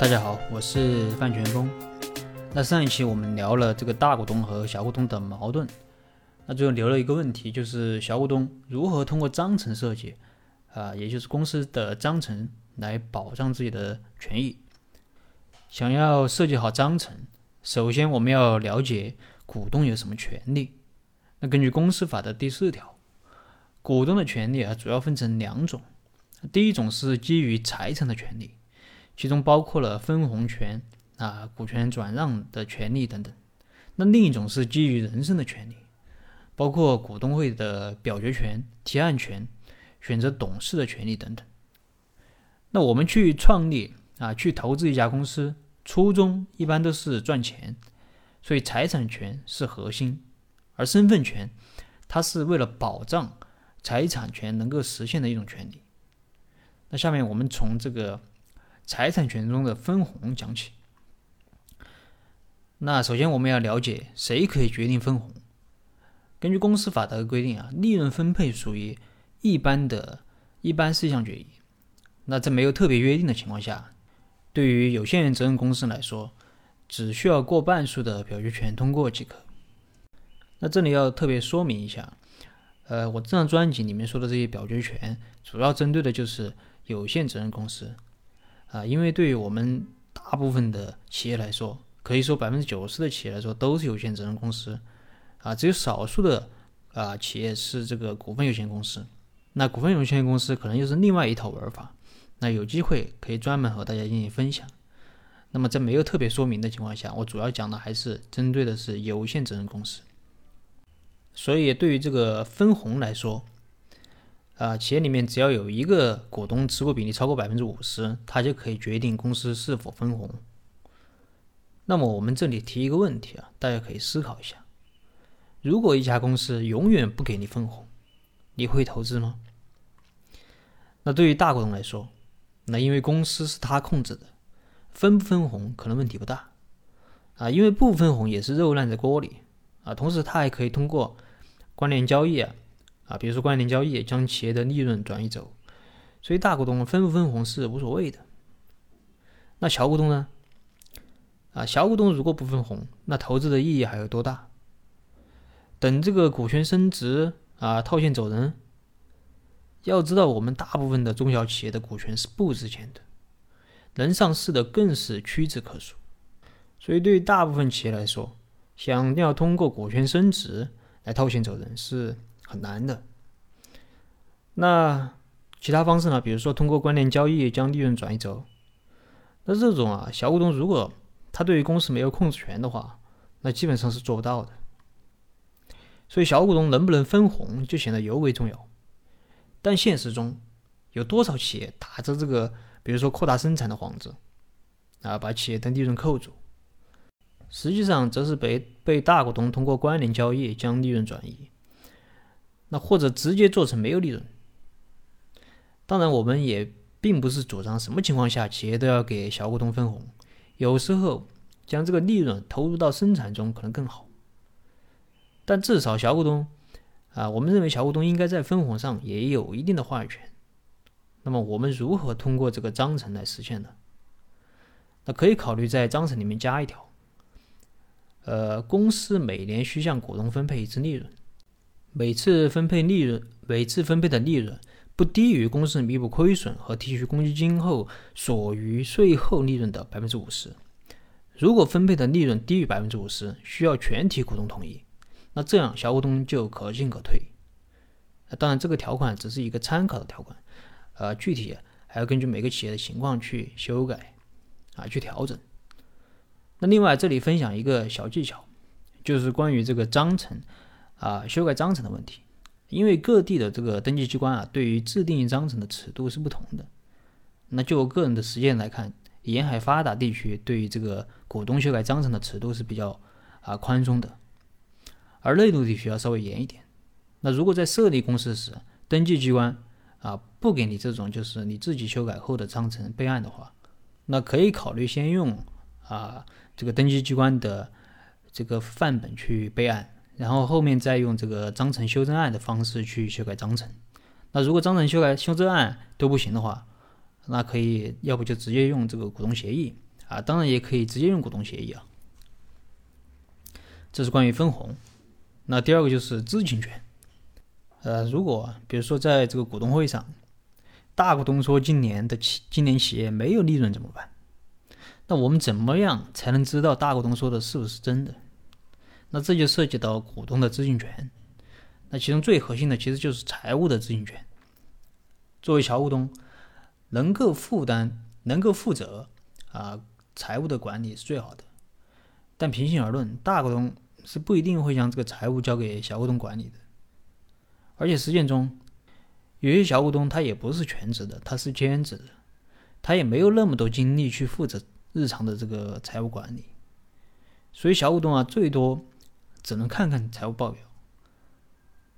大家好，我是范全峰。那上一期我们聊了这个大股东和小股东的矛盾，那最后留了一个问题，就是小股东如何通过章程设计，啊，也就是公司的章程来保障自己的权益。想要设计好章程，首先我们要了解股东有什么权利。那根据公司法的第四条，股东的权利啊主要分成两种，第一种是基于财产的权利。其中包括了分红权啊、股权转让的权利等等。那另一种是基于人身的权利，包括股东会的表决权、提案权、选择董事的权利等等。那我们去创立啊、去投资一家公司，初衷一般都是赚钱，所以财产权是核心，而身份权它是为了保障财产权能够实现的一种权利。那下面我们从这个。财产权中的分红讲起。那首先我们要了解谁可以决定分红。根据公司法的规定啊，利润分配属于一般的一般事项决议。那在没有特别约定的情况下，对于有限责任公司来说，只需要过半数的表决权通过即可。那这里要特别说明一下，呃，我这张专辑里面说的这些表决权，主要针对的就是有限责任公司。啊，因为对于我们大部分的企业来说，可以说百分之九十的企业来说都是有限责任公司，啊，只有少数的啊企业是这个股份有限公司。那股份有限公司可能又是另外一套玩法，那有机会可以专门和大家进行分享。那么在没有特别说明的情况下，我主要讲的还是针对的是有限责任公司。所以对于这个分红来说，啊，企业里面只要有一个股东持股比例超过百分之五十，他就可以决定公司是否分红。那么我们这里提一个问题啊，大家可以思考一下：如果一家公司永远不给你分红，你会投资吗？那对于大股东来说，那因为公司是他控制的，分不分红可能问题不大啊，因为不分红也是肉烂在锅里啊，同时他还可以通过关联交易啊。啊，比如说关联交易将企业的利润转移走，所以大股东分不分红是无所谓的。那小股东呢？啊，小股东如果不分红，那投资的意义还有多大？等这个股权升值啊，套现走人。要知道，我们大部分的中小企业的股权是不值钱的，能上市的更是屈指可数。所以，对于大部分企业来说，想要通过股权升值来套现走人是。很难的。那其他方式呢？比如说通过关联交易将利润转移走。那这种啊，小股东如果他对于公司没有控制权的话，那基本上是做不到的。所以小股东能不能分红就显得尤为重要。但现实中，有多少企业打着这个，比如说扩大生产的幌子，啊，把企业的利润扣住，实际上则是被被大股东通过关联交易将利润转移。那或者直接做成没有利润。当然，我们也并不是主张什么情况下企业都要给小股东分红，有时候将这个利润投入到生产中可能更好。但至少小股东啊，我们认为小股东应该在分红上也有一定的话语权。那么我们如何通过这个章程来实现呢？那可以考虑在章程里面加一条，呃，公司每年需向股东分配一次利润。每次分配利润，每次分配的利润不低于公司弥补亏损和提取公积金后所余税后利润的百分之五十。如果分配的利润低于百分之五十，需要全体股东同意，那这样小股东就可进可退。当然，这个条款只是一个参考的条款，呃，具体还要根据每个企业的情况去修改啊，去调整。那另外，这里分享一个小技巧，就是关于这个章程。啊，修改章程的问题，因为各地的这个登记机关啊，对于制定章程的尺度是不同的。那就我个人的实践来看，沿海发达地区对于这个股东修改章程的尺度是比较啊宽松的，而内陆地区要稍微严一点。那如果在设立公司时，登记机关啊不给你这种就是你自己修改后的章程备案的话，那可以考虑先用啊这个登记机关的这个范本去备案。然后后面再用这个章程修正案的方式去修改章程。那如果章程修改修正案都不行的话，那可以要不就直接用这个股东协议啊，当然也可以直接用股东协议啊。这是关于分红。那第二个就是知情权。呃，如果比如说在这个股东会上，大股东说今年的企今年企业没有利润怎么办？那我们怎么样才能知道大股东说的是不是真的？那这就涉及到股东的知情权。那其中最核心的其实就是财务的知情权。作为小股东，能够负担、能够负责啊财务的管理是最好的。但平心而论，大股东是不一定会将这个财务交给小股东管理的。而且实践中，有些小股东他也不是全职的，他是兼职的，他也没有那么多精力去负责。日常的这个财务管理，所以小股东啊，最多只能看看财务报表。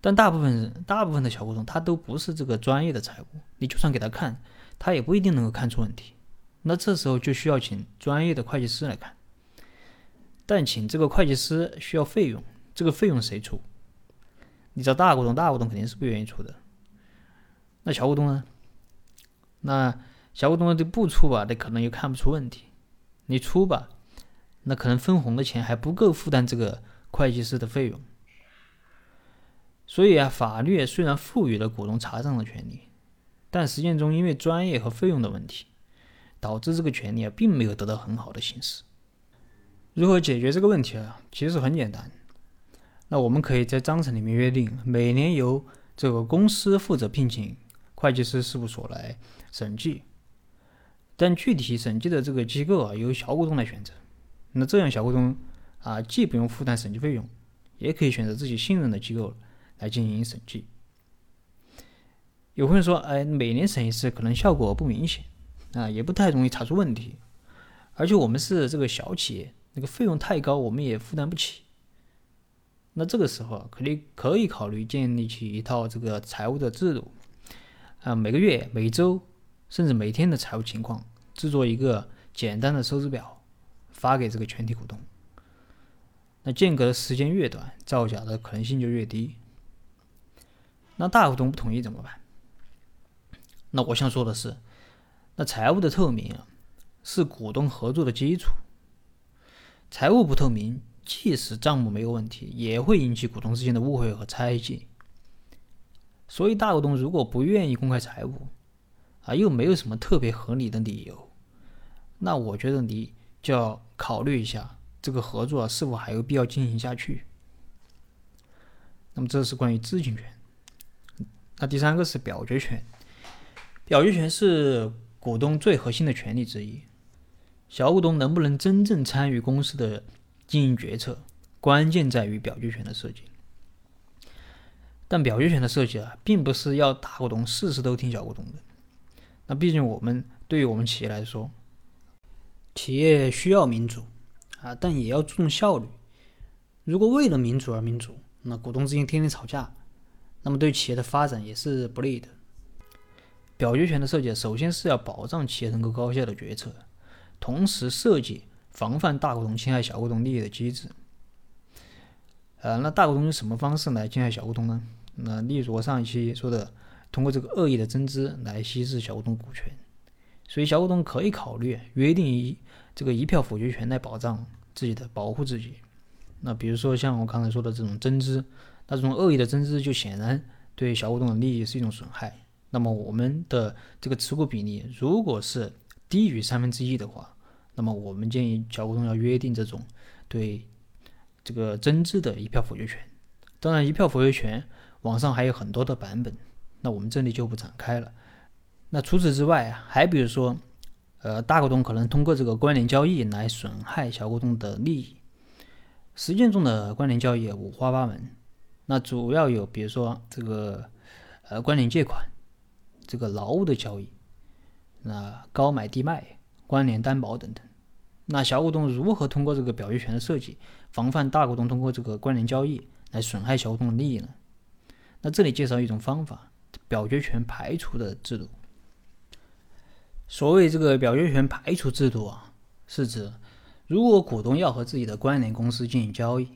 但大部分人，大部分的小股东，他都不是这个专业的财务，你就算给他看，他也不一定能够看出问题。那这时候就需要请专业的会计师来看。但请这个会计师需要费用，这个费用谁出？你找大股东，大股东肯定是不愿意出的。那小股东呢？那小股东这不出吧，那可能又看不出问题。你出吧，那可能分红的钱还不够负担这个会计师的费用。所以啊，法律虽然赋予了股东查账的权利，但实践中因为专业和费用的问题，导致这个权利啊并没有得到很好的行使。如何解决这个问题啊？其实很简单，那我们可以在章程里面约定，每年由这个公司负责聘请会计师事务所来审计。但具体审计的这个机构啊，由小股东来选择。那这样小股东啊，既不用负担审计费用，也可以选择自己信任的机构来进行审计。有朋友说，哎，每年审一次可能效果不明显啊，也不太容易查出问题。而且我们是这个小企业，那个费用太高，我们也负担不起。那这个时候啊，可以可以考虑建立起一套这个财务的制度啊，每个月、每周。甚至每天的财务情况，制作一个简单的收支表，发给这个全体股东。那间隔的时间越短，造假的可能性就越低。那大股东不同意怎么办？那我想说的是，那财务的透明啊，是股东合作的基础。财务不透明，即使账目没有问题，也会引起股东之间的误会和猜忌。所以，大股东如果不愿意公开财务，啊，又没有什么特别合理的理由，那我觉得你就要考虑一下这个合作是否还有必要进行下去。那么这是关于知情权。那第三个是表决权，表决权是股东最核心的权利之一。小股东能不能真正参与公司的经营决策，关键在于表决权的设计。但表决权的设计啊，并不是要大股东事事都听小股东的。那毕竟我们对于我们企业来说，企业需要民主啊，但也要注重效率。如果为了民主而民主，那股东之间天天吵架，那么对企业的发展也是不利的。表决权的设计，首先是要保障企业能够高效的决策，同时设计防范大股东侵害小股东利益的机制。呃，那大股东用什么方式来侵害小股东呢？那例如我上一期说的。通过这个恶意的增资来稀释小股东股权，所以小股东可以考虑约定一这个一票否决权来保障自己的保护自己。那比如说像我刚才说的这种增资，那这种恶意的增资就显然对小股东的利益是一种损害。那么我们的这个持股比例如果是低于三分之一的话，那么我们建议小股东要约定这种对这个增资的一票否决权。当然，一票否决权网上还有很多的版本。那我们这里就不展开了。那除此之外，还比如说，呃，大股东可能通过这个关联交易来损害小股东的利益。实践中的关联交易五花八门，那主要有比如说这个呃关联借款、这个劳务的交易、那高买低卖、关联担保等等。那小股东如何通过这个表决权的设计，防范大股东通过这个关联交易来损害小股东的利益呢？那这里介绍一种方法。表决权排除的制度。所谓这个表决权排除制度啊，是指如果股东要和自己的关联公司进行交易，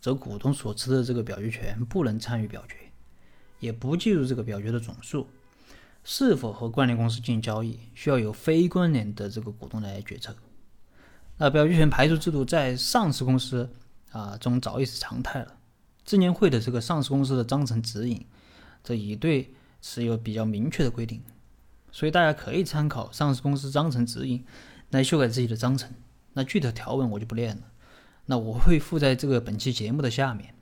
则股东所持的这个表决权不能参与表决，也不计入这个表决的总数。是否和关联公司进行交易，需要由非关联的这个股东来决策。那表决权排除制度在上市公司啊中早已是常态了。证监会的这个上市公司的章程指引，这已对此有比较明确的规定，所以大家可以参考上市公司章程指引来修改自己的章程。那具体条文我就不念了，那我会附在这个本期节目的下面。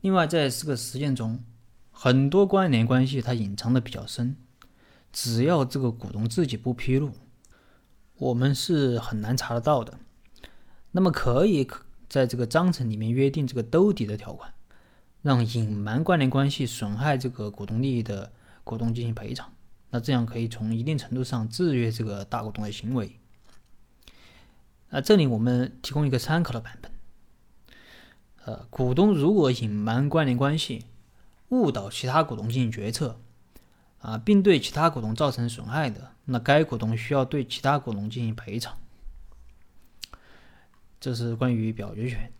另外，在这个实践中，很多关联关系它隐藏的比较深，只要这个股东自己不披露，我们是很难查得到的。那么可以。在这个章程里面约定这个兜底的条款，让隐瞒关联关系损害这个股东利益的股东进行赔偿，那这样可以从一定程度上制约这个大股东的行为。那这里我们提供一个参考的版本。呃，股东如果隐瞒关联关系，误导其他股东进行决策，啊，并对其他股东造成损害的，那该股东需要对其他股东进行赔偿。这是关于表决权。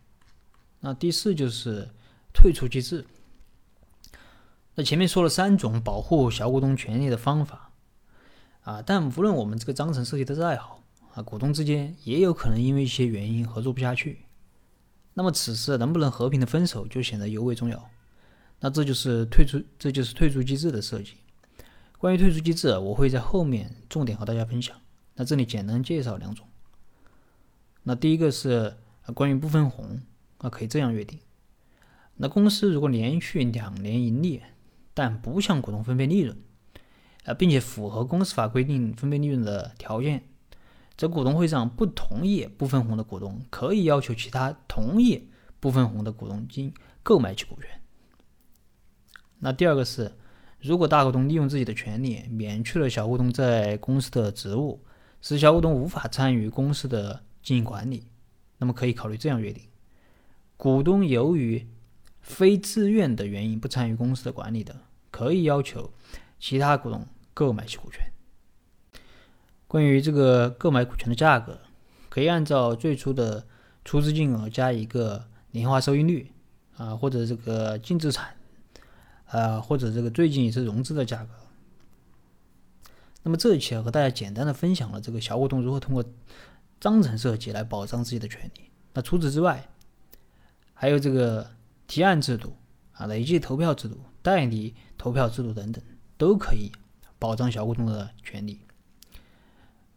那第四就是退出机制。那前面说了三种保护小股东权利的方法啊，但无论我们这个章程设计的再好啊，股东之间也有可能因为一些原因合作不下去。那么此时能不能和平的分手就显得尤为重要。那这就是退出，这就是退出机制的设计。关于退出机制，我会在后面重点和大家分享。那这里简单介绍两种。那第一个是关于不分红啊，可以这样约定：那公司如果连续两年盈利，但不向股东分配利润，啊，并且符合公司法规定分配利润的条件，则股东会上不同意不分红的股东可以要求其他同意不分红的股东经购买其股权。那第二个是，如果大股东利用自己的权利免去了小股东在公司的职务，使小股东无法参与公司的。经营管理，那么可以考虑这样约定：股东由于非自愿的原因不参与公司的管理的，可以要求其他股东购买其股权。关于这个购买股权的价格，可以按照最初的出资金额加一个年化收益率啊，或者这个净资产啊，或者这个最近一次融资的价格。那么这一期啊和大家简单的分享了这个小股东如何通过。章程设计来保障自己的权利。那除此之外，还有这个提案制度啊、累计投票制度、代理投票制度等等，都可以保障小股东的权利。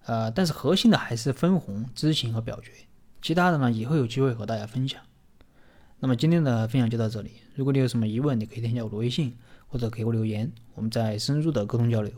呃，但是核心的还是分红、知情和表决。其他的呢，以后有机会和大家分享。那么今天的分享就到这里。如果你有什么疑问，你可以添加我的微信，或者给我留言，我们再深入的沟通交流。